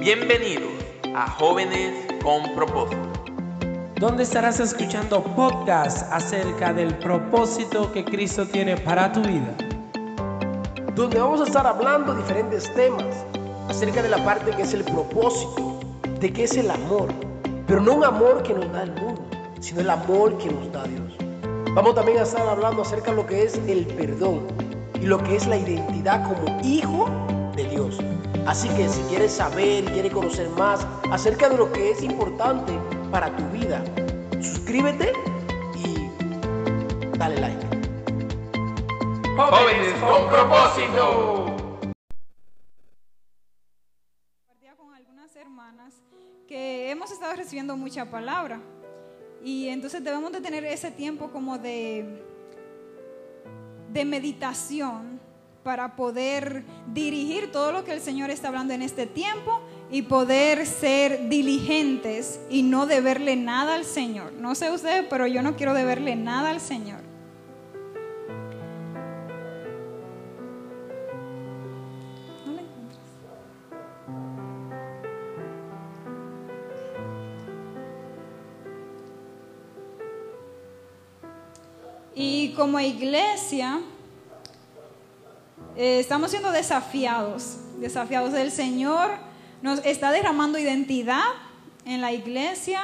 Bienvenidos a Jóvenes con Propósito. donde estarás escuchando podcasts acerca del propósito que Cristo tiene para tu vida. donde vamos a estar hablando diferentes temas acerca de la parte que es el propósito, de qué es el amor, pero no un amor que nos da el mundo, sino el amor que nos da Dios. Vamos también a estar hablando acerca de lo que es el perdón y lo que es la identidad como hijo de Dios. Así que si quieres saber y quieres conocer más acerca de lo que es importante para tu vida, suscríbete y dale like. Jóvenes con Propósito. compartía con algunas hermanas que hemos estado recibiendo mucha palabra y entonces debemos de tener ese tiempo como de, de meditación para poder dirigir todo lo que el Señor está hablando en este tiempo y poder ser diligentes y no deberle nada al Señor. No sé ustedes, pero yo no quiero deberle nada al Señor. ¿No? Y como iglesia, eh, estamos siendo desafiados, desafiados del Señor, nos está derramando identidad en la iglesia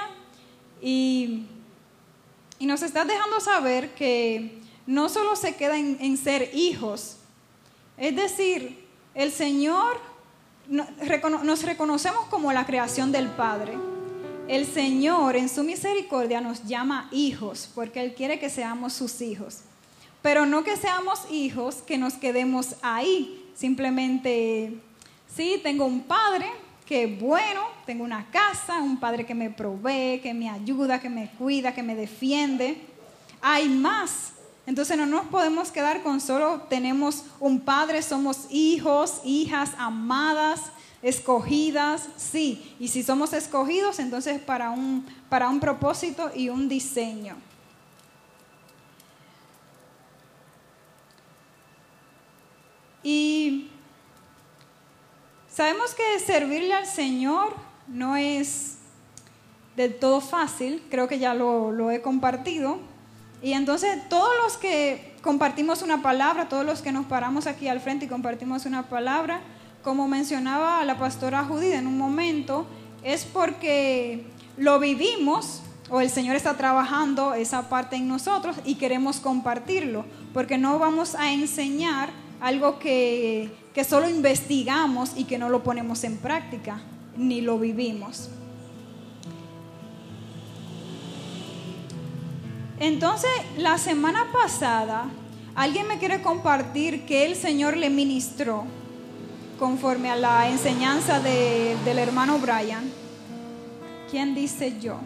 y, y nos está dejando saber que no solo se queda en, ser hijos, es decir, el Señor nos reconocemos como la creación del Padre. El Señor en su misericordia nos llama hijos porque Él quiere que seamos sus hijos. Pero no que seamos hijos que nos quedemos ahí. Simplemente, sí, tengo un padre que bueno, tengo una casa, un padre que me provee, que me ayuda, que me cuida, que me defiende. Hay más. Entonces no nos podemos quedar con solo tenemos un padre, somos hijos, hijas amadas, escogidas, sí. Y si somos escogidos, entonces para un, para un propósito y un diseño. Y sabemos que servirle al Señor no es del todo fácil, creo que ya lo, he compartido. Y entonces todos los que compartimos una palabra, todos los que nos paramos aquí al frente y compartimos una palabra, como mencionaba la pastora Judith en un momento, es porque lo vivimos o el Señor está trabajando esa parte en nosotros y queremos compartirlo, porque no vamos a enseñar algo que, que solo investigamos y que no lo ponemos en práctica, ni lo vivimos. Entonces, la semana pasada, alguien me quiere compartir que el Señor le ministró conforme a la enseñanza de- del hermano Brian. ¿Quién dice yo?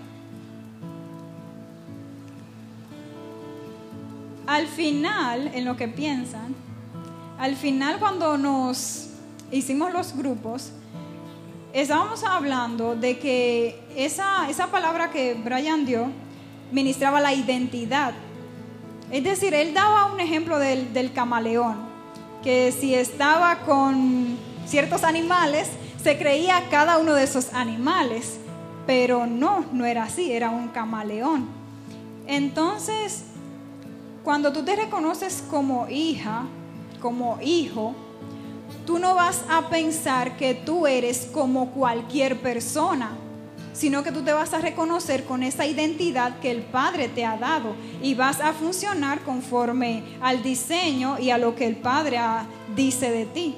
Al final, en lo que piensan, al final cuando nos hicimos los grupos, estábamos hablando de que esa, esa palabra que Brian dio ministraba la identidad. Es decir, él daba un ejemplo del, del camaleón, que si estaba con ciertos animales, se creía cada uno de esos animales, pero no, no era así, era un camaleón. Entonces, cuando tú te reconoces como hija, como hijo, tú no vas a pensar que tú eres como cualquier persona, sino que tú te vas a reconocer con esa identidad que el Padre te ha dado y vas a funcionar conforme al diseño y a lo que el Padre dice de ti.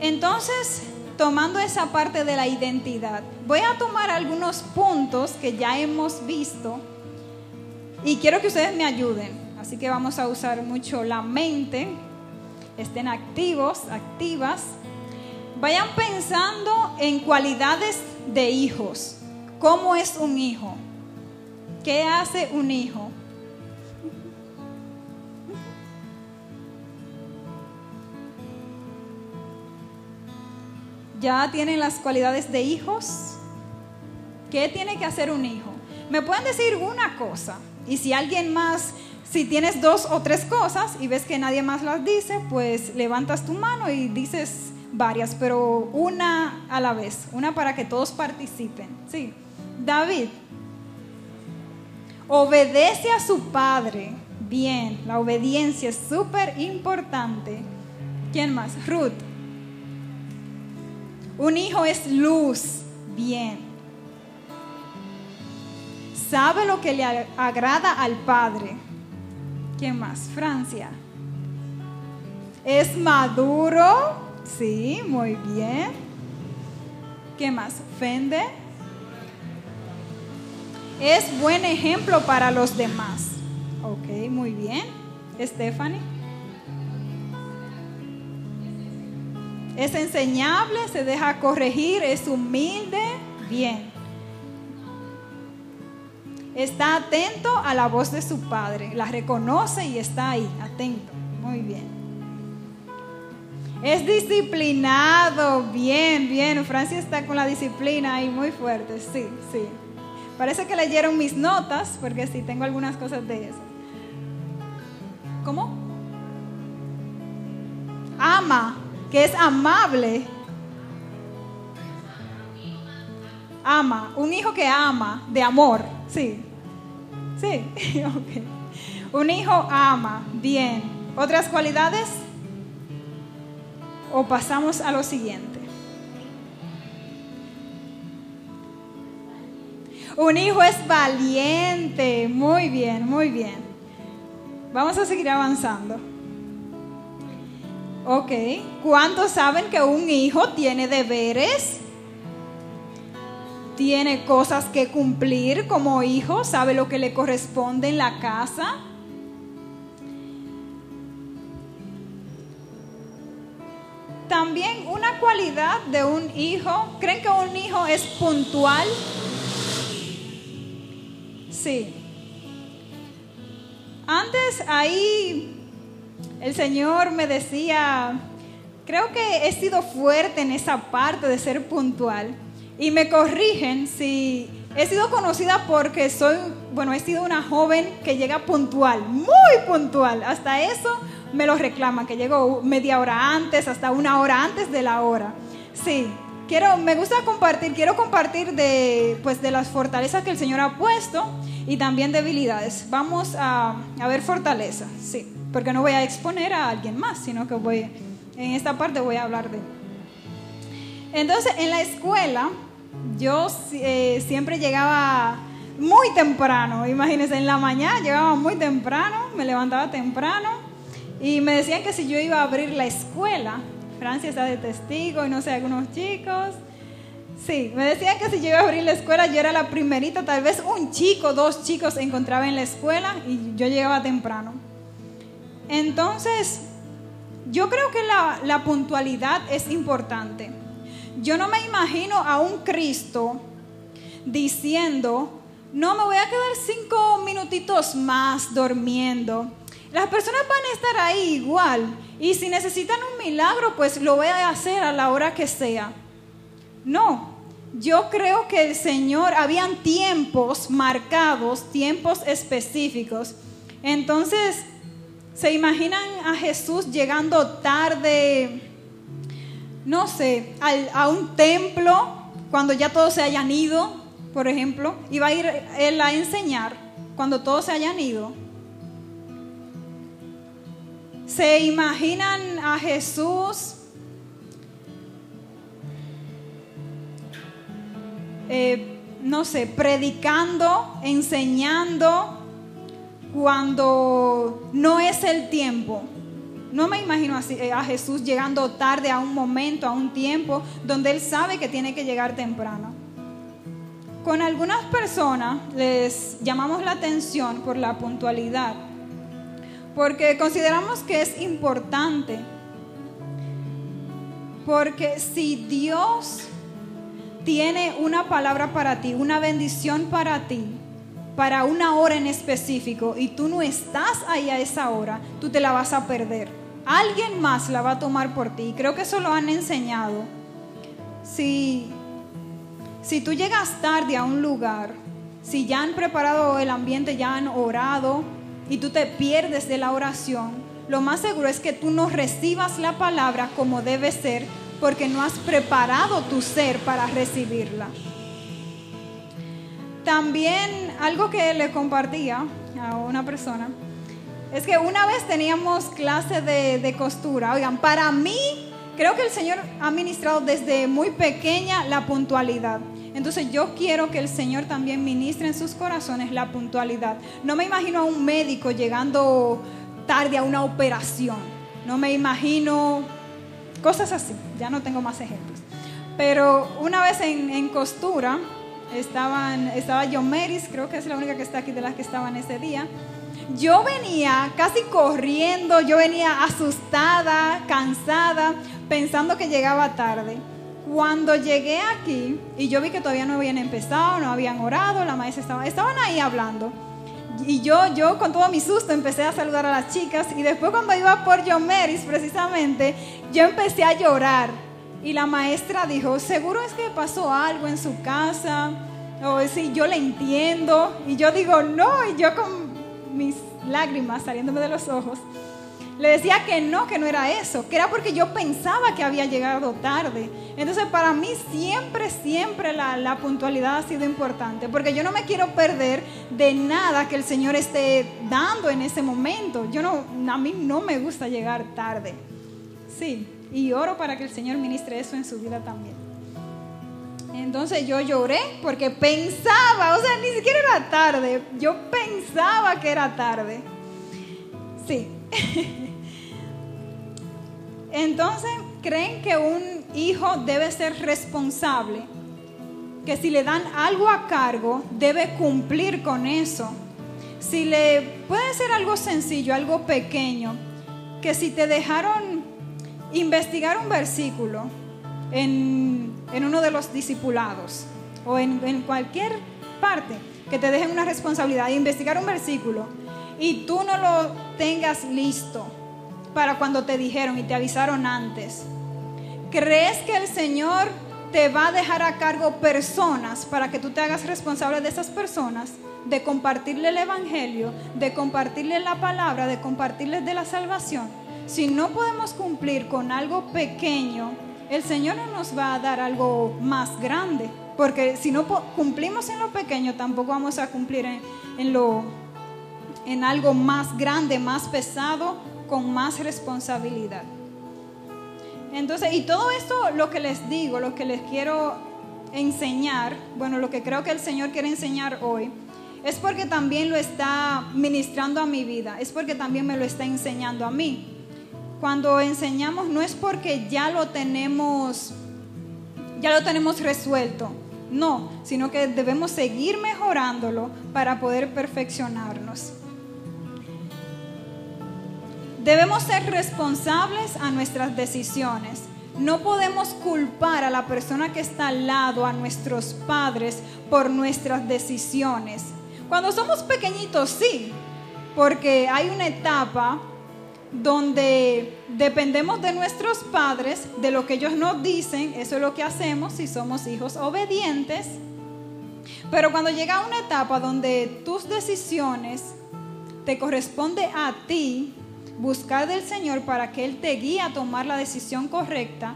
Entonces, tomando esa parte de la identidad, voy a tomar algunos puntos que ya hemos visto y quiero que ustedes me ayuden. Así que vamos a usar mucho la mente. Estén activos, activas. Vayan pensando en cualidades de hijos. ¿Cómo es un hijo? ¿Qué hace un hijo? ¿Ya tienen las cualidades de hijos? ¿Qué tiene que hacer un hijo? Me pueden decir una cosa y si alguien más, si tienes dos o tres cosas y ves que nadie más las dice, pues levantas tu mano y dices varias, pero una a la vez, una para que todos participen. Sí, David obedece a su padre. Bien, la obediencia es súper importante. ¿Quién más? Ruth. Un hijo es luz. Bien. Sabe lo que le agrada al padre. ¿Quién más? Francia. Es maduro. Sí, muy bien. ¿Qué más? Fende. Es buen ejemplo para los demás. Ok, muy bien. Stephanie. Es enseñable, se deja corregir, es humilde. Bien. Está atento a la voz de su padre, la reconoce y está ahí, atento. Muy bien. Es disciplinado, bien, bien. Francia está con la disciplina ahí muy fuerte, sí, sí. Parece que leyeron mis notas, porque sí, tengo algunas cosas de eso. ¿Cómo? Ama, que es amable. Ama, un hijo que ama, de amor, sí. Sí, ok. Un hijo ama, bien. ¿Otras cualidades? O pasamos a lo siguiente. Un hijo es valiente. Muy bien, muy bien. Vamos a seguir avanzando. Ok. ¿Cuántos saben que un hijo tiene deberes? Tiene cosas que cumplir como hijo, sabe lo que le corresponde en la casa. También una cualidad de un hijo, ¿creen que un hijo es puntual? Sí. Antes ahí el Señor me decía, creo que he sido fuerte en esa parte de ser puntual. Y me corrigen si he sido conocida porque soy, bueno, he sido una joven que llega puntual, muy puntual. Hasta eso me lo reclaman, que llego media hora antes, hasta una hora antes de la hora. Sí, quiero, me gusta compartir, quiero compartir de, pues, de las fortalezas que el Señor ha puesto y también debilidades. Vamos a, a ver fortaleza, sí, porque no voy a exponer a alguien más, sino que voy, en esta parte voy a hablar de... Entonces, en la escuela, yo eh, siempre llegaba muy temprano, imagínense, en la mañana llegaba muy temprano, me levantaba temprano y me decían que si yo iba a abrir la escuela, Francia está de testigo y no sé, algunos chicos. Sí, me decían que si yo iba a abrir la escuela, yo era la primerita, tal vez un chico, dos chicos encontraba en la escuela y yo llegaba temprano. Entonces, yo creo que la, la puntualidad es importante. Yo no me imagino a un Cristo diciendo, no, me voy a quedar cinco minutitos más durmiendo. Las personas van a estar ahí igual. Y si necesitan un milagro, pues lo voy a hacer a la hora que sea. No, yo creo que el Señor, habían tiempos marcados, tiempos específicos. Entonces, ¿se imaginan a Jesús llegando tarde? No sé, a un templo cuando ya todos se hayan ido, por ejemplo, y va a ir él a enseñar cuando todos se hayan ido. ¿Se imaginan a Jesús eh, no sé, predicando, enseñando cuando no es el tiempo? No me imagino eh, a Jesús llegando tarde a un momento, a un tiempo donde Él sabe que tiene que llegar temprano. Con algunas personas les llamamos la atención por la puntualidad, porque consideramos que es importante. Porque si Dios tiene una palabra para ti, una bendición para ti, para una hora en específico y tú no estás ahí a esa hora, tú te la vas a perder. Alguien más la va a tomar por ti. Creo que eso lo han enseñado. Si, si tú llegas tarde a un lugar, si ya han preparado el ambiente, ya han orado y tú te pierdes de la oración, lo más seguro es que tú no recibas la palabra como debe ser porque no has preparado tu ser para recibirla. También algo que le compartía a una persona es que una vez teníamos clase de, costura. Oigan, para mí creo que el Señor ha ministrado desde muy pequeña la puntualidad. Entonces yo quiero que el Señor también ministre en sus corazones la puntualidad. No me imagino a un médico llegando tarde a una operación. No me imagino cosas así. Ya no tengo más ejemplos. Pero una vez en costura estaban, estaba John Meris, creo que es la única que está aquí de las que estaban ese día. Yo venía casi corriendo, yo venía asustada, cansada, pensando que llegaba tarde. Cuando llegué aquí y yo vi que todavía no habían empezado, no habían orado, la maestra estaba, estaban ahí hablando. Y yo, yo con todo mi susto empecé a saludar a las chicas y después cuando iba por John Meris precisamente, yo empecé a llorar. Y la maestra dijo, seguro es que pasó algo en su casa, o si yo le entiendo. Y yo digo, no, y yo con mis lágrimas saliéndome de los ojos, le decía que no, que no era eso, que era porque yo pensaba que había llegado tarde. Entonces para mí siempre, siempre la, la, puntualidad ha sido importante, porque yo no me quiero perder de nada que el Señor esté dando en ese momento. Yo no, a mí no me gusta llegar tarde. Sí, y oro para que el Señor ministre eso en su vida también. Entonces yo lloré porque pensaba, o sea, ni siquiera era tarde, yo pensaba que era tarde. Sí. Entonces, ¿creen que un hijo debe ser responsable? Que si le dan algo a cargo, debe cumplir con eso. Si le puede ser algo sencillo, algo pequeño, que si te dejaron investigar un versículo en, en uno de los discipulados o en, en cualquier parte, que te dejen una responsabilidad investigar un versículo y tú no lo tengas listo para cuando te dijeron y te avisaron antes. ¿Crees que el Señor te va a dejar a cargo personas para que tú te hagas responsable de esas personas? De compartirle el Evangelio, de compartirle la palabra, de compartirles de la salvación. Si no podemos cumplir con algo pequeño, el Señor no nos va a dar algo más grande. Porque si no cumplimos en lo pequeño, tampoco vamos a cumplir en, en lo en algo más grande, más pesado, con más responsabilidad. Entonces, y todo esto lo que les digo, lo que les quiero enseñar, bueno, lo que creo que el Señor quiere enseñar hoy, es porque también lo está ministrando a mi vida, es porque también me lo está enseñando a mí. Cuando enseñamos no es porque ya lo tenemos ya lo tenemos resuelto, no, sino que debemos seguir mejorándolo para poder perfeccionarnos. Debemos ser responsables a nuestras decisiones. No podemos culpar a la persona que está al lado, a nuestros padres, por nuestras decisiones. Cuando somos pequeñitos, sí, porque hay una etapa donde dependemos de nuestros padres, de lo que ellos nos dicen, eso es lo que hacemos si somos hijos obedientes. Pero cuando llega una etapa donde tus decisiones te corresponde a ti, buscar del Señor para que Él te guíe a tomar la decisión correcta,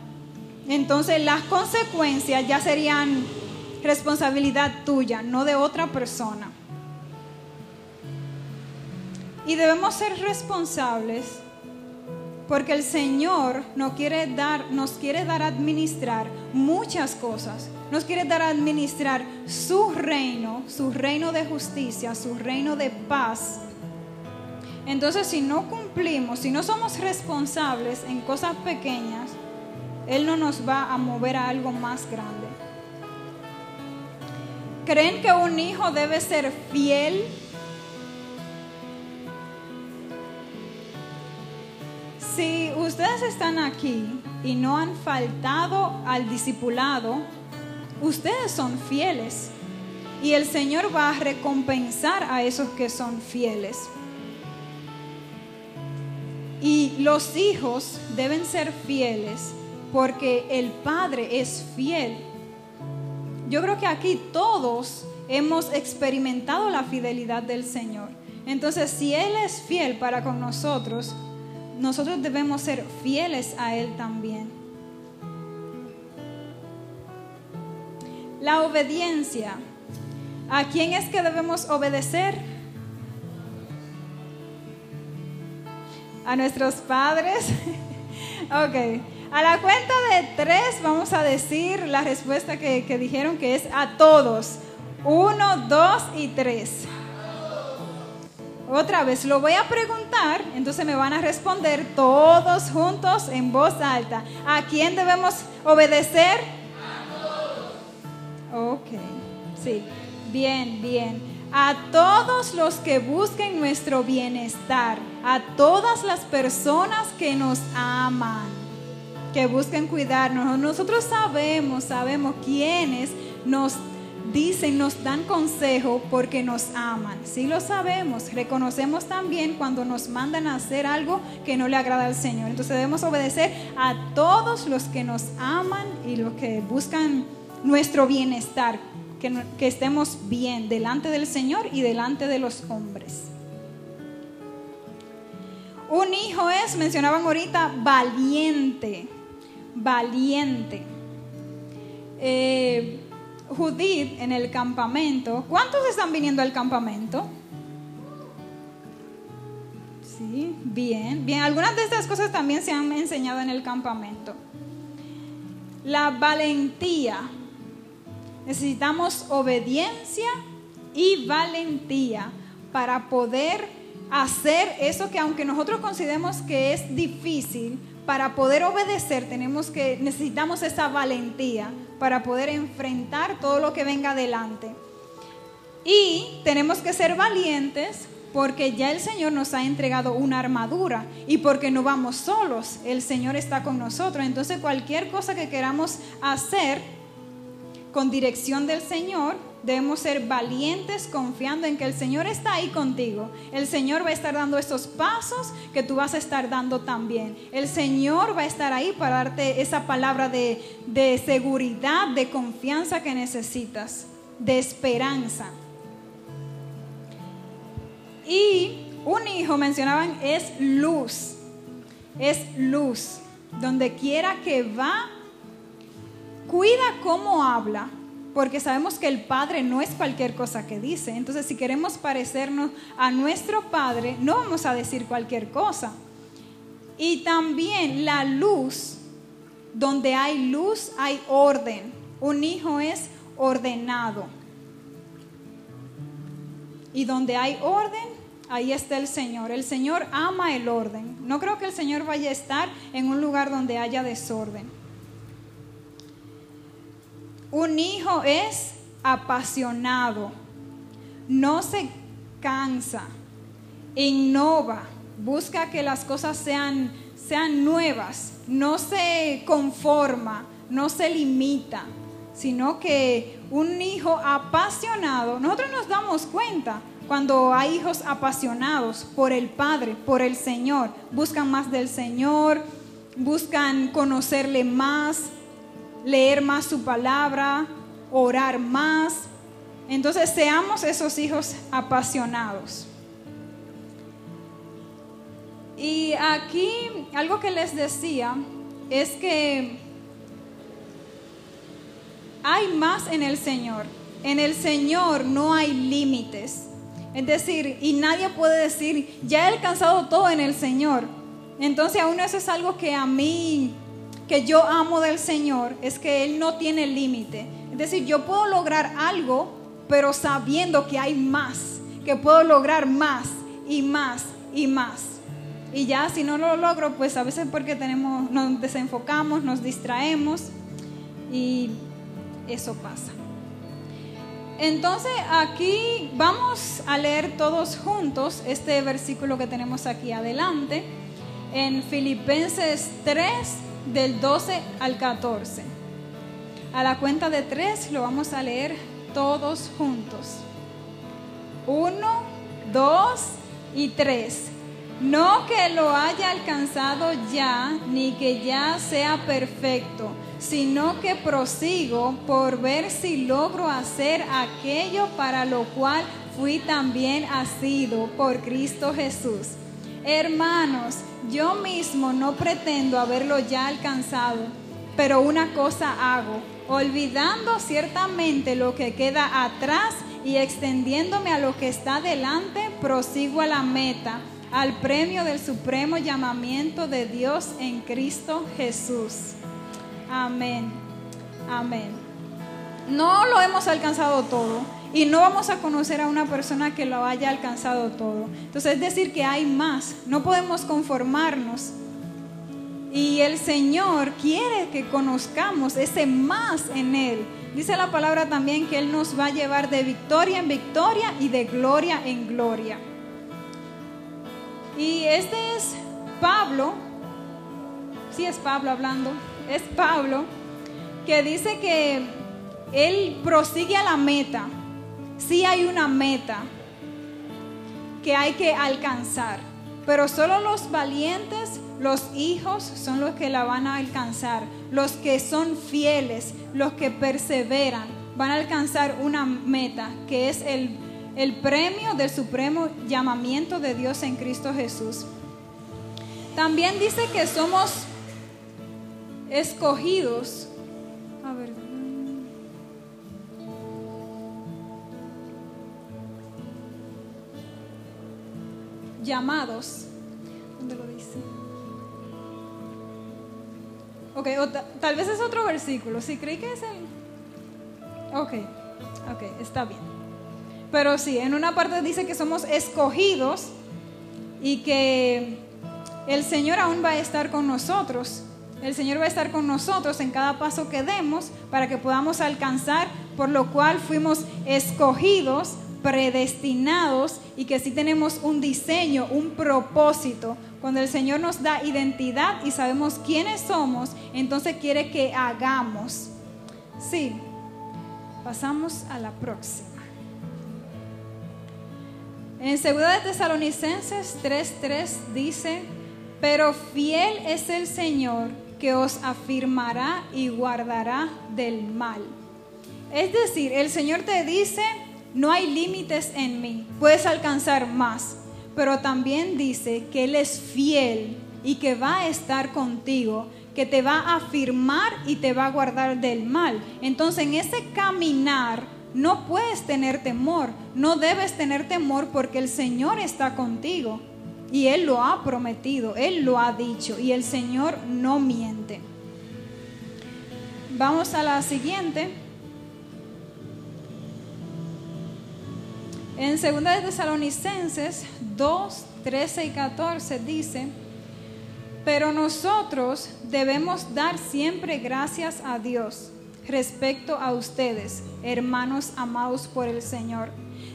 entonces las consecuencias ya serían responsabilidad tuya, no de otra persona. Y debemos ser responsables porque el Señor nos quiere dar, nos quiere dar a administrar muchas cosas. Nos quiere dar a administrar su reino, su reino de justicia, su reino de paz entonces, si no cumplimos, si no somos responsables en cosas pequeñas, Él no nos va a mover a algo más grande. ¿Creen que un hijo debe ser fiel? Si ustedes están aquí y no han faltado al discipulado, ustedes son fieles. Y el Señor va a recompensar a esos que son fieles. Y los hijos deben ser fieles porque el Padre es fiel. Yo creo que aquí todos hemos experimentado la fidelidad del Señor. Entonces, si Él es fiel para con nosotros, nosotros debemos ser fieles a Él también. La obediencia. ¿A quién es que debemos obedecer? A nuestros padres. ok. A la cuenta de tres vamos a decir la respuesta que, que dijeron que es a todos. Uno, dos y tres. Otra vez, lo voy a preguntar, entonces me van a responder todos juntos en voz alta. ¿A quién debemos obedecer? A todos. Ok, sí, bien, bien. A todos los que busquen nuestro bienestar, a todas las personas que nos aman, que busquen cuidarnos. Nosotros sabemos, sabemos quiénes nos dicen, nos dan consejo porque nos aman. Sí lo sabemos, reconocemos también cuando nos mandan a hacer algo que no le agrada al Señor. Entonces debemos obedecer a todos los que nos aman y los que buscan nuestro bienestar, que, estemos bien delante del Señor y delante de los hombres. Un hijo es, mencionaban ahorita, valiente, valiente. Eh, Judith en el campamento. ¿Cuántos están viniendo al campamento? Sí, bien, bien. Algunas de estas cosas también se han enseñado en el campamento. La valentía. Necesitamos obediencia y valentía para poder hacer eso que aunque nosotros consideremos que es difícil, para poder obedecer tenemos que necesitamos esa valentía para poder enfrentar todo lo que venga adelante. Y tenemos que ser valientes porque ya el Señor nos ha entregado una armadura y porque no vamos solos, el Señor está con nosotros. Entonces cualquier cosa que queramos hacer con dirección del Señor, debemos ser valientes confiando en que el Señor está ahí contigo. El Señor va a estar dando esos pasos que tú vas a estar dando también. El Señor va a estar ahí para darte esa palabra de, de seguridad, de confianza que necesitas, de esperanza. Y un hijo, mencionaban, es luz. Es luz. Donde quiera que va, cuida cómo habla, porque sabemos que el Padre no es cualquier cosa que dice. Entonces, si queremos parecernos a nuestro Padre, no vamos a decir cualquier cosa. Y también la luz, donde hay luz, hay orden. Un hijo es ordenado. Y donde hay orden, ahí está el Señor. El Señor ama el orden. No creo que el Señor vaya a estar en un lugar donde haya desorden. Un hijo es apasionado, no se cansa, innova, busca que las cosas sean, sean nuevas, no se conforma, no se limita, sino que un hijo apasionado, nosotros nos damos cuenta cuando hay hijos apasionados por el Padre, por el Señor, buscan más del Señor, buscan conocerle más, leer más su palabra, orar más. Entonces seamos esos hijos apasionados. Y aquí algo que les decía es que hay más en el Señor. En el Señor no hay límites. Es decir, y nadie puede decir, ya he alcanzado todo en el Señor. Entonces aún eso es algo que a mí que yo amo del Señor es que Él no tiene límite. Es decir, yo puedo lograr algo, pero sabiendo que hay más, que puedo lograr más y más y más. Y ya si no lo logro, pues a veces porque tenemos, nos desenfocamos, nos distraemos y eso pasa. Entonces aquí vamos a leer todos juntos este versículo que tenemos aquí adelante en Filipenses 3, del 12 al 14. A la cuenta de tres lo vamos a leer todos juntos. Uno, dos y tres. No que lo haya alcanzado ya, ni que ya sea perfecto, sino que prosigo por ver si logro hacer aquello para lo cual fui también asido por Cristo Jesús. Hermanos, yo mismo no pretendo haberlo ya alcanzado, pero una cosa hago, olvidando ciertamente lo que queda atrás y extendiéndome a lo que está delante, prosigo a la meta, al premio del supremo llamamiento de Dios en Cristo Jesús. Amén. Amén. No lo hemos alcanzado todo y no vamos a conocer a una persona que lo haya alcanzado todo. Entonces es decir que hay más. No podemos conformarnos. Y el Señor quiere que conozcamos ese más en Él. Dice la palabra también que Él nos va a llevar de victoria en victoria y de gloria en gloria. Y este es Pablo, sí es Pablo hablando, es Pablo, que dice que Él prosigue a la meta. Sí hay una meta que hay que alcanzar, pero solo los valientes los hijos son los que la van a alcanzar. Los que son fieles, los que perseveran, van a alcanzar una meta, que es el, el premio del supremo llamamiento de Dios en Cristo Jesús. También dice que somos escogidos. A ver. Llamados. ¿Dónde lo dice? Ok, o ta- tal vez es otro versículo. Si creí que es el. Ok, ok, está bien. Pero sí, en una parte dice que somos escogidos y que el Señor aún va a estar con nosotros. El Señor va a estar con nosotros en cada paso que demos para que podamos alcanzar, por lo cual fuimos escogidos, predestinados y que sí tenemos un diseño, un propósito. Cuando el Señor nos da identidad y sabemos quiénes somos, entonces quiere que hagamos. Sí, pasamos a la próxima. En 2 de Tesalonicenses 3:3 dice, pero fiel es el Señor que os afirmará y guardará del mal. Es decir, el Señor te dice, no hay límites en mí, puedes alcanzar más, pero también dice que Él es fiel y que va a estar contigo, que te va a afirmar y te va a guardar del mal. Entonces en ese caminar no puedes tener temor, no debes tener temor porque el Señor está contigo. Y Él lo ha prometido, Él lo ha dicho y el Señor no miente. Vamos a la siguiente. En 2 de Tesalonicenses 2, 13 y 14 dice, pero nosotros debemos dar siempre gracias a Dios respecto a ustedes, hermanos amados por el Señor,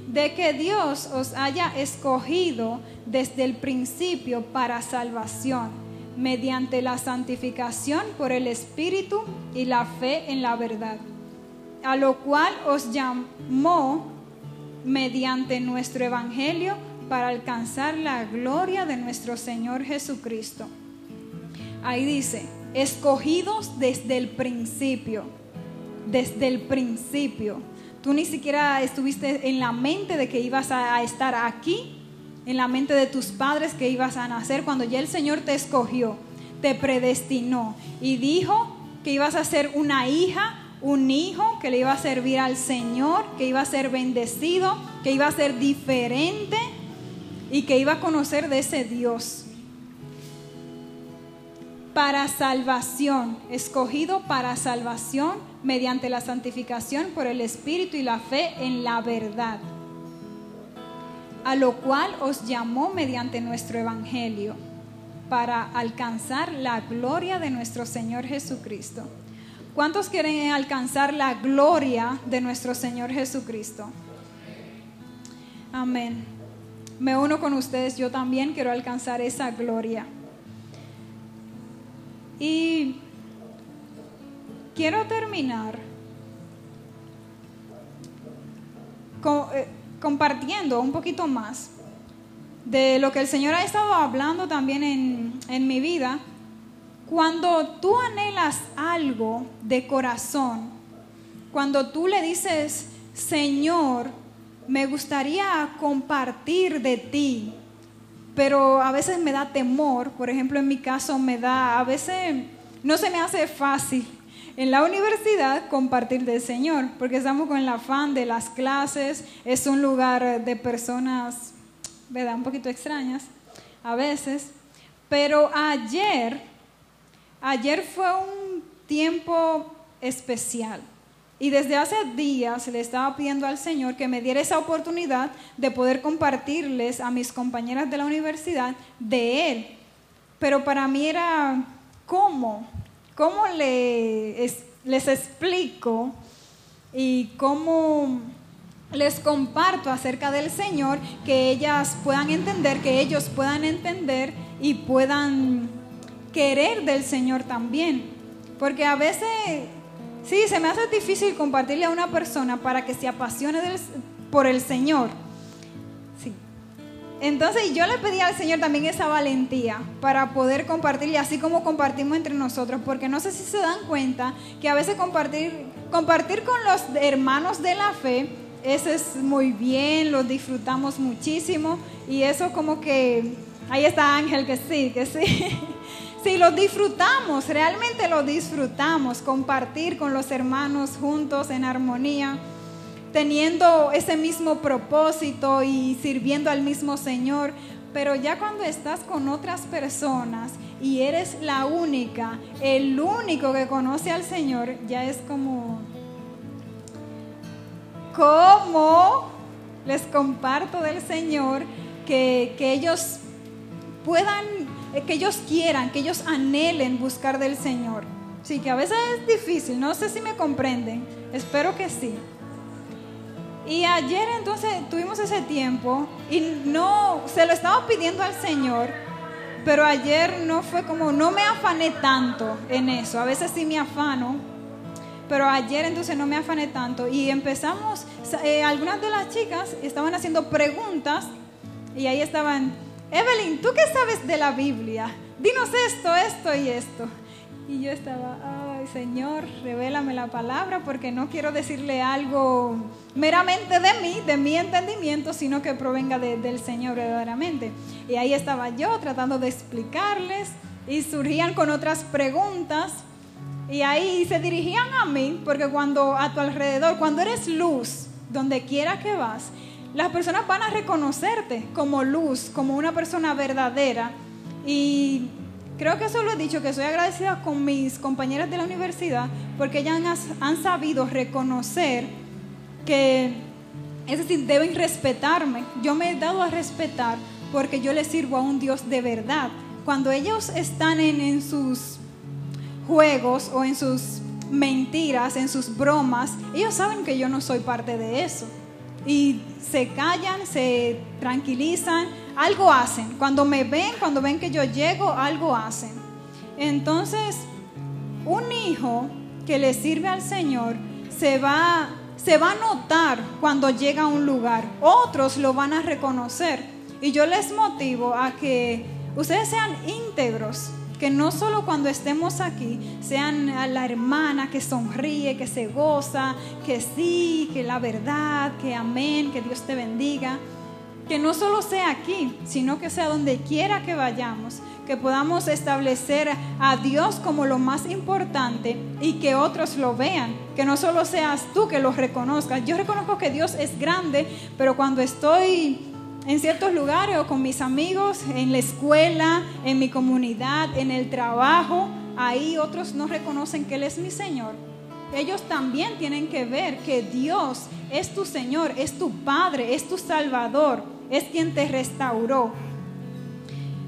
de que Dios os haya escogido desde el principio para salvación, mediante la santificación por el Espíritu y la fe en la verdad, a lo cual os llamó mediante nuestro Evangelio para alcanzar la gloria de nuestro Señor Jesucristo. Ahí dice, escogidos desde el principio, desde el principio. Tú ni siquiera estuviste en la mente de que ibas a, estar aquí, en la mente de tus padres que ibas a nacer, cuando ya el Señor te escogió, te predestinó y dijo que ibas a ser una hija, un hijo, que le iba a servir al Señor, que iba a ser bendecido, que iba a ser diferente y que iba a conocer de ese Dios. Para salvación, escogido para salvación mediante la santificación por el Espíritu y la fe en la verdad, a lo cual os llamó mediante nuestro Evangelio, para alcanzar la gloria de nuestro Señor Jesucristo. ¿Cuántos quieren alcanzar la gloria de nuestro Señor Jesucristo? Amén. Me uno con ustedes, yo también quiero alcanzar esa gloria. Y quiero terminar eh, compartiendo un poquito más de lo que el Señor ha estado hablando también en, en mi vida. Cuando tú anhelas algo de corazón, cuando tú le dices, Señor, me gustaría compartir de ti, pero a veces me da temor, por ejemplo en mi caso me da, a veces no se me hace fácil en la universidad compartir del Señor, porque estamos con el afán de las clases, es un lugar de personas, ¿verdad? Un poquito extrañas a veces, pero ayer, ayer fue un tiempo especial. Y desde hace días le estaba pidiendo al Señor que me diera esa oportunidad de poder compartirles a mis compañeras de la universidad de Él. Pero para mí era, ¿cómo? ¿Cómo les, les explico y cómo les comparto acerca del Señor que ellas puedan entender, que ellos puedan entender y puedan querer del Señor también? Porque a veces Sí, se me hace difícil compartirle a una persona para que se apasione por el Señor. Sí. Entonces yo le pedí al Señor también esa valentía para poder compartirle así como compartimos entre nosotros, porque no sé si se dan cuenta que a veces compartir, compartir con los hermanos de la fe, eso es muy bien, lo disfrutamos muchísimo y eso como que, ahí está Ángel que sí, que sí. Si lo disfrutamos, realmente lo disfrutamos, compartir con los hermanos juntos en armonía, teniendo ese mismo propósito y sirviendo al mismo Señor. Pero ya cuando estás con otras personas y eres la única, el único que conoce al Señor, ya es como, ¿cómo les comparto del Señor que, que ellos puedan que ellos quieran, que ellos anhelen buscar del Señor. Sí, que a veces es difícil, no sé si me comprenden, espero que sí. Y ayer entonces tuvimos ese tiempo y no, se lo estaba pidiendo al Señor, pero ayer no fue como, no me afané tanto en eso, a veces sí me afano, pero ayer entonces no me afané tanto y empezamos, eh, algunas de las chicas estaban haciendo preguntas y ahí estaban, Evelyn, ¿tú qué sabes de la Biblia? Dinos esto, esto y esto. Y yo estaba, ay Señor, revélame la palabra porque no quiero decirle algo meramente de mí, de mi entendimiento, sino que provenga del Señor verdaderamente. Y ahí estaba yo tratando de explicarles y surgían con otras preguntas. Y ahí se dirigían a mí, porque cuando a tu alrededor, cuando eres luz, donde quiera que vas, las personas van a reconocerte como luz, como una persona verdadera. Y creo que eso lo he dicho, que soy agradecida con mis compañeras de la universidad, porque ellas han, sabido reconocer que, es decir, deben respetarme. Yo me he dado a respetar porque yo les sirvo a un Dios de verdad. Cuando ellos están en, en sus juegos o en sus mentiras, en sus bromas, ellos saben que yo no soy parte de eso. Y se callan, se tranquilizan, algo hacen. Cuando me ven, cuando ven que yo llego, algo hacen. Entonces, un hijo que le sirve al Señor se va, se va a notar cuando llega a un lugar. Otros lo van a reconocer. Y yo les motivo a que ustedes sean íntegros que no solo cuando estemos aquí sean a la hermana que sonríe, que se goza, que sí, que la verdad, que amén, que Dios te bendiga. Que no solo sea aquí, sino que sea donde quiera que vayamos, que podamos establecer a Dios como lo más importante y que otros lo vean, que no solo seas tú que lo reconozcas. Yo reconozco que Dios es grande, pero cuando estoy en ciertos lugares o con mis amigos, en la escuela, en mi comunidad, en el trabajo, ahí otros no reconocen que Él es mi Señor. Ellos también tienen que ver que Dios es tu Señor, es tu Padre, es tu Salvador, es quien te restauró.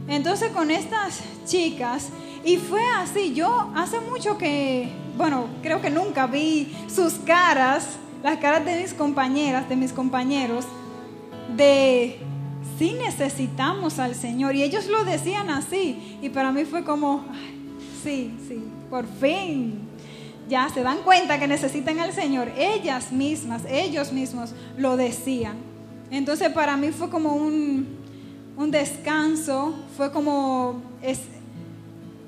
Entonces con estas chicas, y fue así, yo hace mucho que, bueno, creo que nunca vi sus caras, las caras de mis compañeras, de mis compañeros, de sí necesitamos al Señor. Y ellos lo decían así. Y para mí fue como, sí, sí, por fin. Ya se dan cuenta que necesitan al Señor. Ellas mismas, ellos mismos lo decían. Entonces para mí fue como un, un descanso, fue como, es,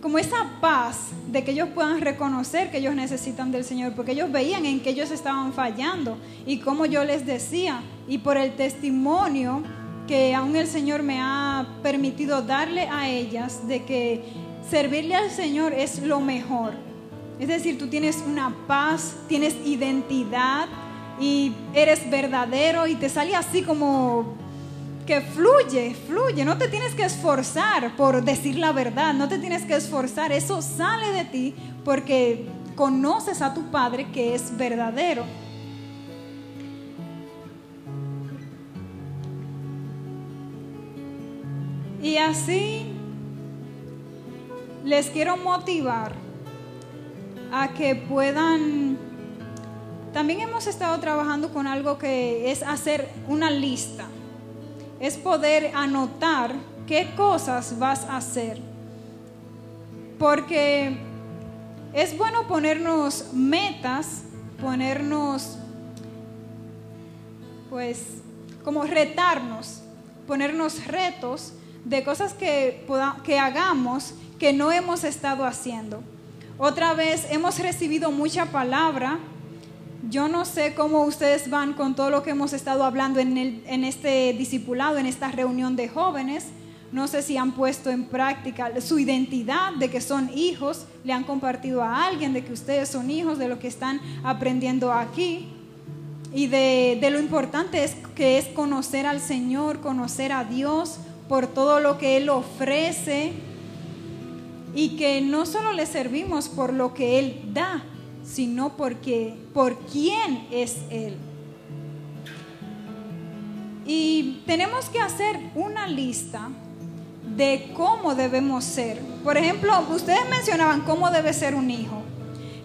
como esa paz de que ellos puedan reconocer que ellos necesitan del Señor, porque ellos veían en que ellos estaban fallando y como yo les decía, y por el testimonio que aún el Señor me ha permitido darle a ellas de que servirle al Señor es lo mejor. Es decir, tú tienes una paz, tienes identidad y eres verdadero y te sale así como que fluye, fluye. No te tienes que esforzar por decir la verdad, no te tienes que esforzar. Eso sale de ti porque conoces a tu Padre que es verdadero. Y así les quiero motivar a que puedan... También hemos estado trabajando con algo que es hacer una lista. Es poder anotar qué cosas vas a hacer. Porque es bueno ponernos metas, ponernos, pues, como retarnos, ponernos retos de cosas que, que hagamos que no hemos estado haciendo. Otra vez hemos recibido mucha palabra. Yo no sé cómo ustedes van con todo lo que hemos estado hablando en, en este discipulado, en esta reunión de jóvenes. No sé si han puesto en práctica su identidad de que son hijos, le han compartido a alguien de que ustedes son hijos, de lo que están aprendiendo aquí. Y de, de lo importante es que es conocer al Señor, conocer a Dios por todo lo que Él ofrece y que no solo le servimos por lo que Él da, sino porque por quién es Él. Y tenemos que hacer una lista de cómo debemos ser. Por ejemplo, ustedes mencionaban cómo debe ser un hijo.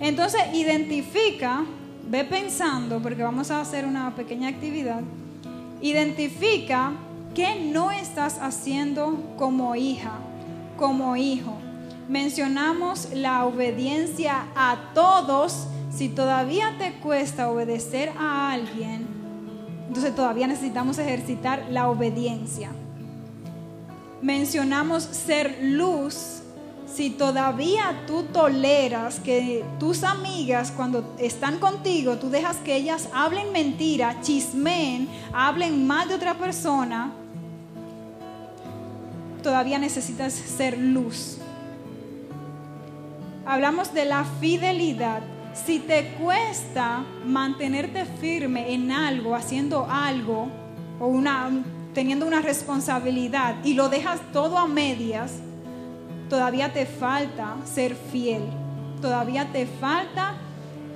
Entonces, identifica, ve pensando, porque vamos a hacer una pequeña actividad, identifica qué no estás haciendo como hija, como hijo mencionamos la obediencia a todos. Si todavía te cuesta obedecer a alguien, entonces todavía necesitamos ejercitar la obediencia. Mencionamos ser luz. Si todavía tú toleras que tus amigas cuando están contigo, tú dejas que ellas hablen mentira, chismeen, hablen mal de otra persona, todavía necesitas ser luz hablamos de la fidelidad. Si te cuesta mantenerte firme en algo, haciendo algo, o una, teniendo una responsabilidad y lo dejas todo a medias, todavía te falta ser fiel. Todavía te falta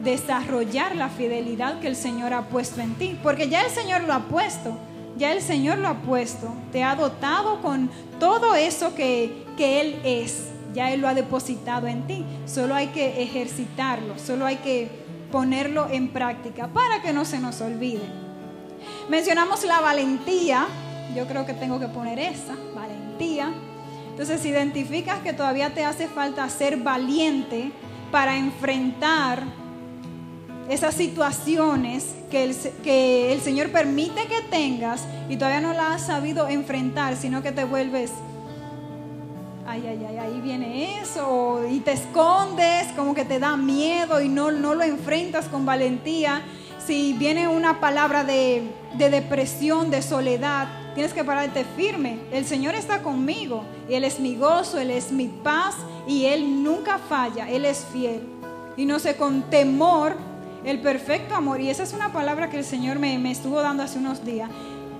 desarrollar la fidelidad que el Señor ha puesto en ti. Porque ya el Señor lo ha puesto. Ya el Señor lo ha puesto. Te ha dotado con todo eso que, que Él es ya Él lo ha depositado en ti. Solo hay que ejercitarlo, solo hay que ponerlo en práctica para que no se nos olvide. Mencionamos la valentía, yo creo que tengo que poner esa, valentía. Entonces, si identificas que todavía te hace falta ser valiente para enfrentar esas situaciones que el, que el Señor permite que tengas y todavía no la has sabido enfrentar, sino que te vuelves ay, ay, ay, ahí viene eso, y te escondes, como que te da miedo y no, no lo enfrentas con valentía. Si viene una palabra de, de depresión, de soledad, tienes que pararte firme. El Señor está conmigo, Él es mi gozo, Él es mi paz y Él nunca falla, Él es fiel. Y no sé, con temor, el perfecto amor, y esa es una palabra que el Señor me, me estuvo dando hace unos días,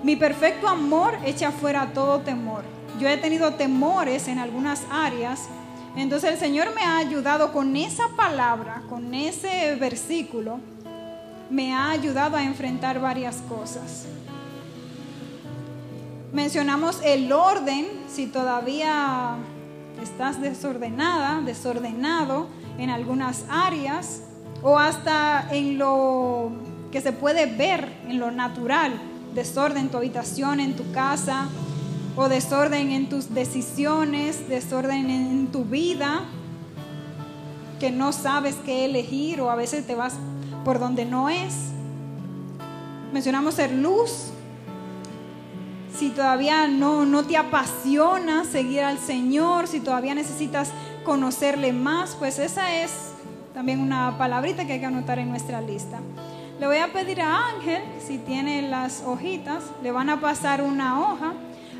mi perfecto amor echa fuera todo temor yo he tenido temores en algunas áreas. Entonces el Señor me ha ayudado con esa palabra, con ese versículo, me ha ayudado a enfrentar varias cosas. Mencionamos el orden, si todavía estás desordenada, desordenado en algunas áreas, o hasta en lo que se puede ver, en lo natural, desorden en tu habitación, en tu casa, o desorden en tus decisiones, desorden en tu vida, que no sabes qué elegir o a veces te vas por donde no es. Mencionamos ser luz. Si todavía no, no te apasiona seguir al Señor, si todavía necesitas conocerle más, pues esa es también una palabrita que hay que anotar en nuestra lista. Le voy a pedir a Ángel, si tiene las hojitas, le van a pasar una hoja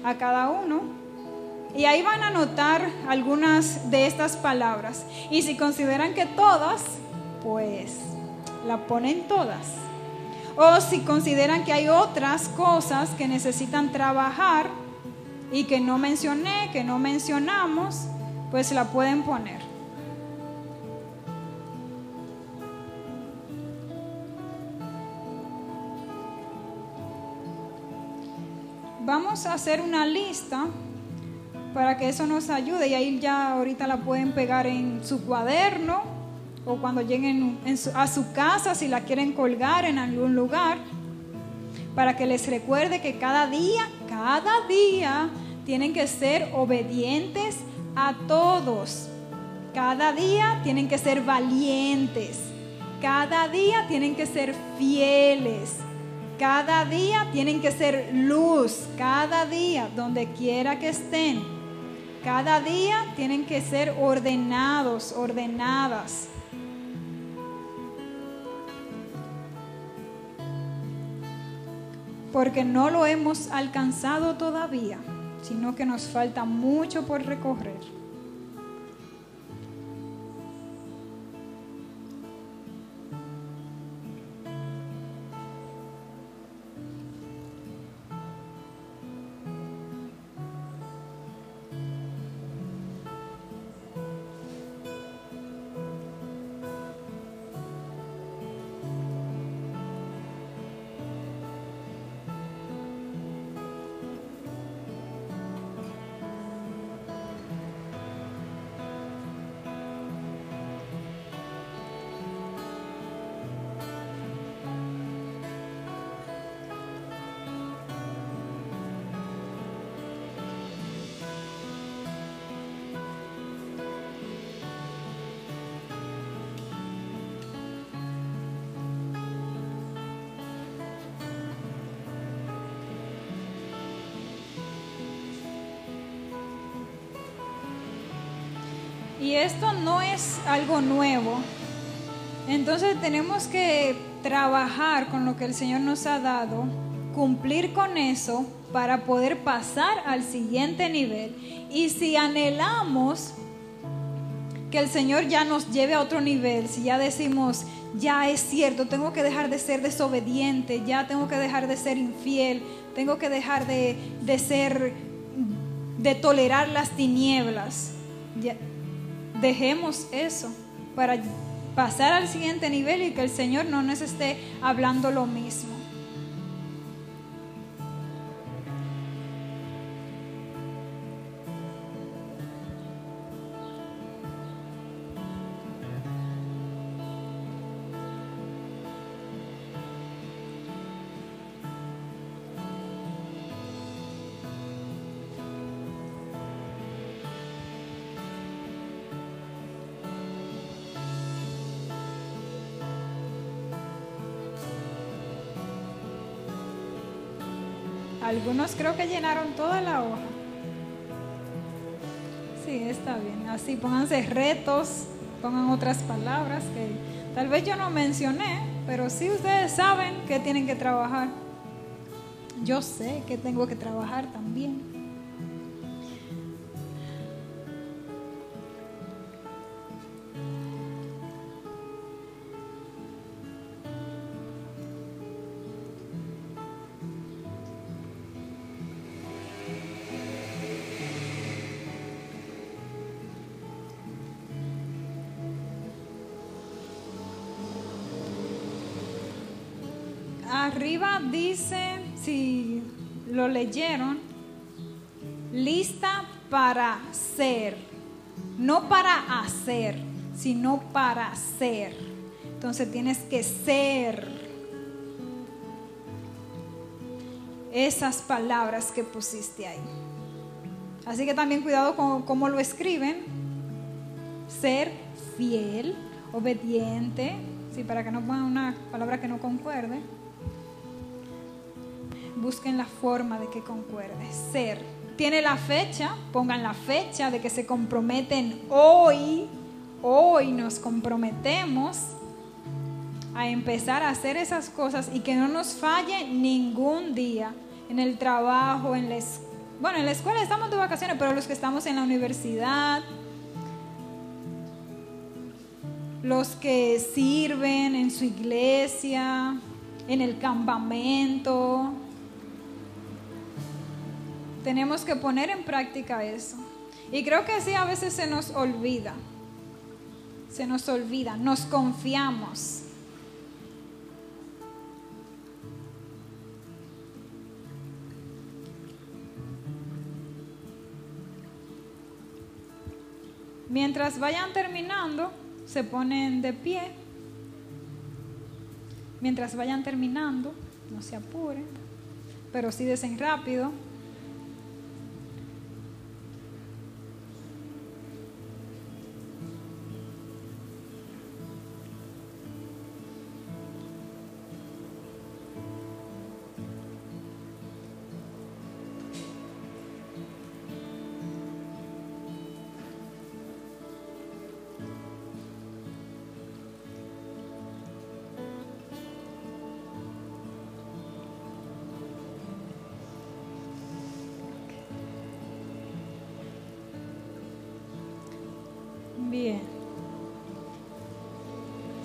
a cada uno. Y ahí van a notar algunas de estas palabras. Y si consideran que todas, pues la ponen todas. O si consideran que hay otras cosas que necesitan trabajar y que no mencioné, que no mencionamos, pues la pueden poner. Vamos a hacer una lista para que eso nos ayude y ahí ya ahorita la pueden pegar en su cuaderno o cuando lleguen a su casa si la quieren colgar en algún lugar para que les recuerde que cada día, cada día tienen que ser obedientes a todos. Cada día tienen que ser valientes. Cada día tienen que ser fieles. Cada día tienen que ser luz. Cada día, donde quiera que estén. Cada día tienen que ser ordenados, ordenadas. Porque no lo hemos alcanzado todavía, sino que nos falta mucho por recorrer. Y esto no es algo nuevo. Entonces tenemos que trabajar con lo que el Señor nos ha dado, cumplir con eso para poder pasar al siguiente nivel. Y si anhelamos que el Señor ya nos lleve a otro nivel, si ya decimos, ya es cierto, tengo que dejar de ser desobediente, ya tengo que dejar de ser infiel, tengo que dejar de, de ser, de tolerar las tinieblas. Dejemos eso para pasar al siguiente nivel y que el Señor no nos esté hablando lo mismo. Algunos creo que llenaron toda la hoja. Sí, está bien. Así pónganse retos, pongan otras palabras que tal vez yo no mencioné, pero sí ustedes saben que tienen que trabajar. Yo sé que tengo que trabajar también. Sino para ser. Entonces tienes que ser esas palabras que pusiste ahí. Así que también cuidado con cómo lo escriben. Ser fiel, obediente, sí, para que no pongan una palabra que no concuerde busquen la forma de que concuerde. Ser. Tiene la fecha, pongan la fecha de que se comprometen hoy. Hoy nos comprometemos a empezar a hacer esas cosas y que no nos falle ningún día en el trabajo, en la, bueno, en la escuela estamos de vacaciones, pero los que estamos en la universidad, los que sirven en su iglesia, en el campamento, tenemos que poner en práctica eso. Y creo que sí, a veces se nos olvida, se nos olvida, nos confiamos. Mientras vayan terminando, se ponen de pie. Mientras vayan terminando, no se apuren, pero sí desen rápido.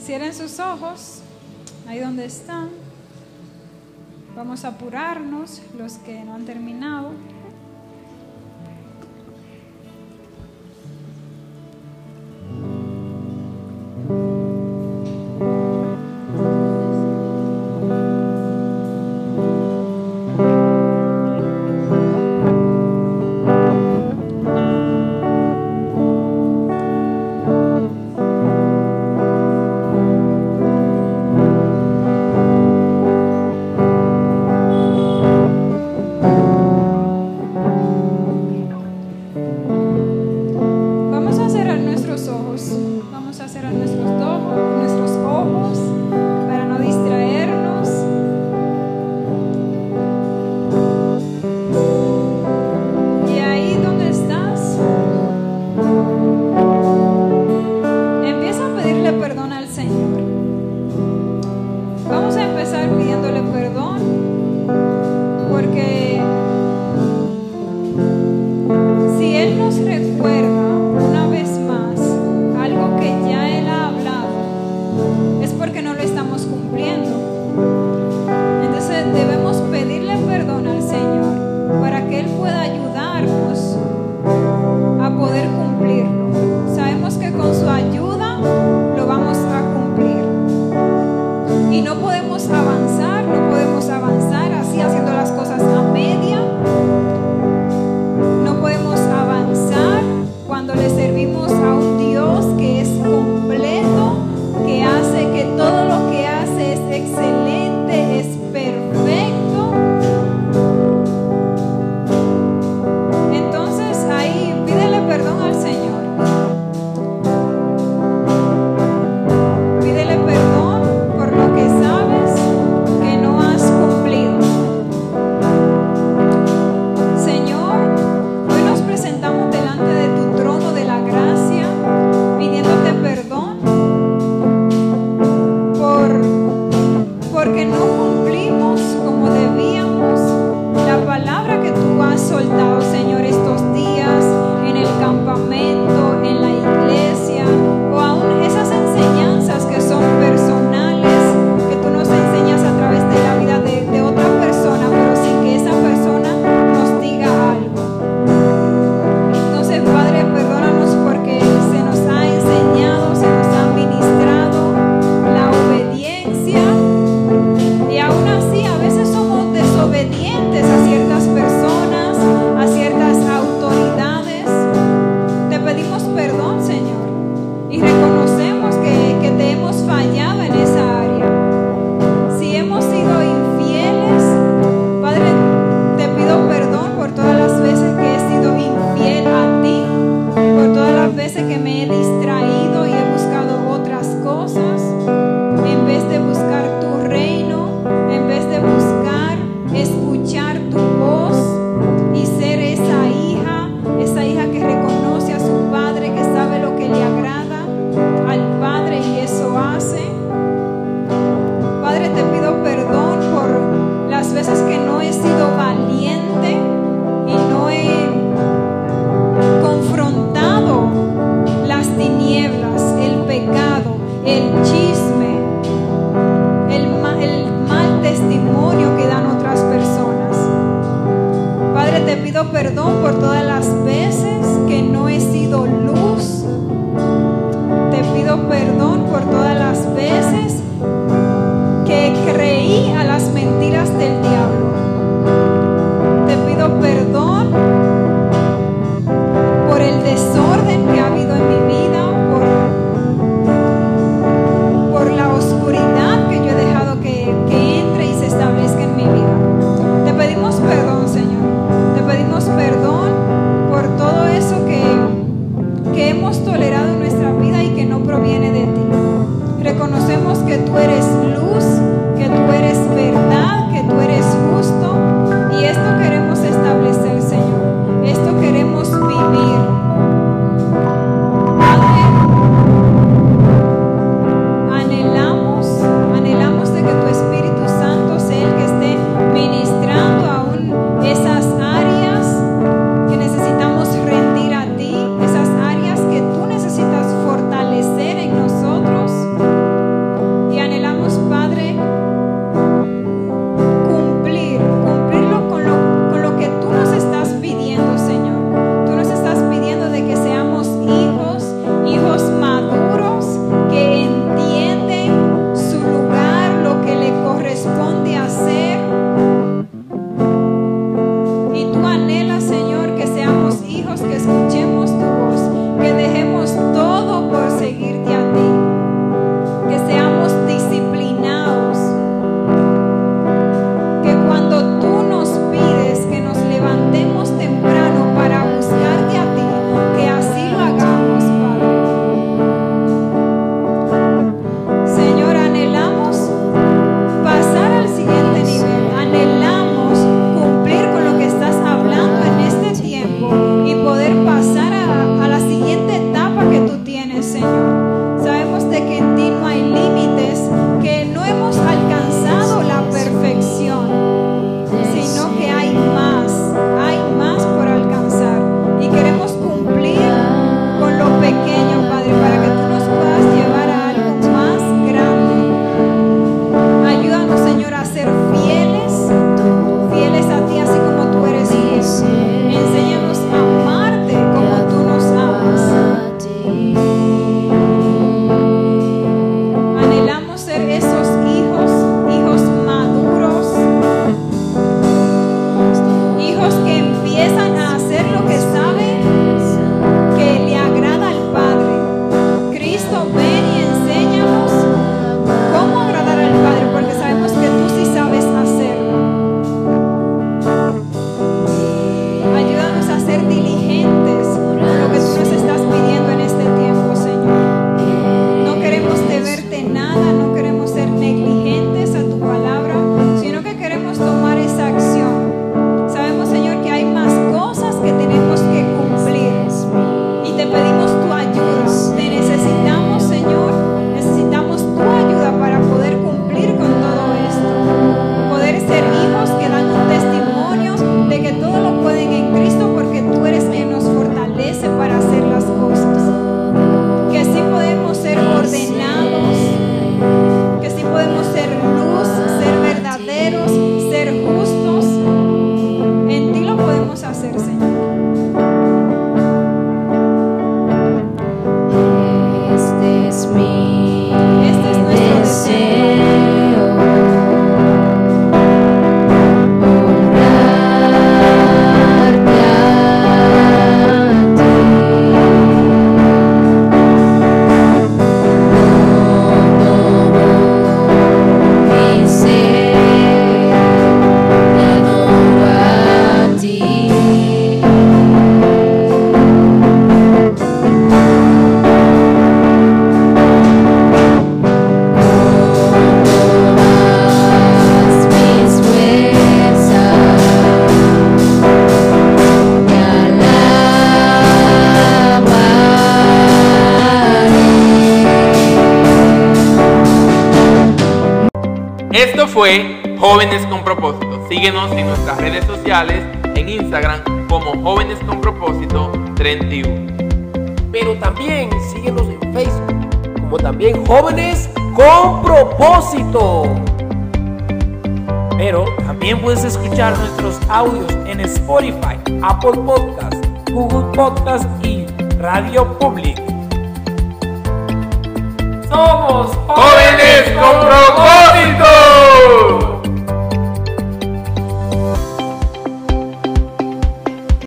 Cierren sus ojos, ahí donde están. Vamos a apurarnos, los que no han terminado. Porque no lo estamos cumpliendo. Entonces debemos pedirle perdón al Señor para que Él pueda ayudarnos obediente. de que en ti fue Jóvenes con Propósito. Síguenos en nuestras redes sociales, en Instagram como Jóvenes con Propósito 31. Pero también síguenos en Facebook como también Jóvenes con Propósito. Pero también puedes escuchar nuestros audios en Spotify, Apple Podcast, Google Podcast y Radio Public. Somos Jóvenes con Propósito.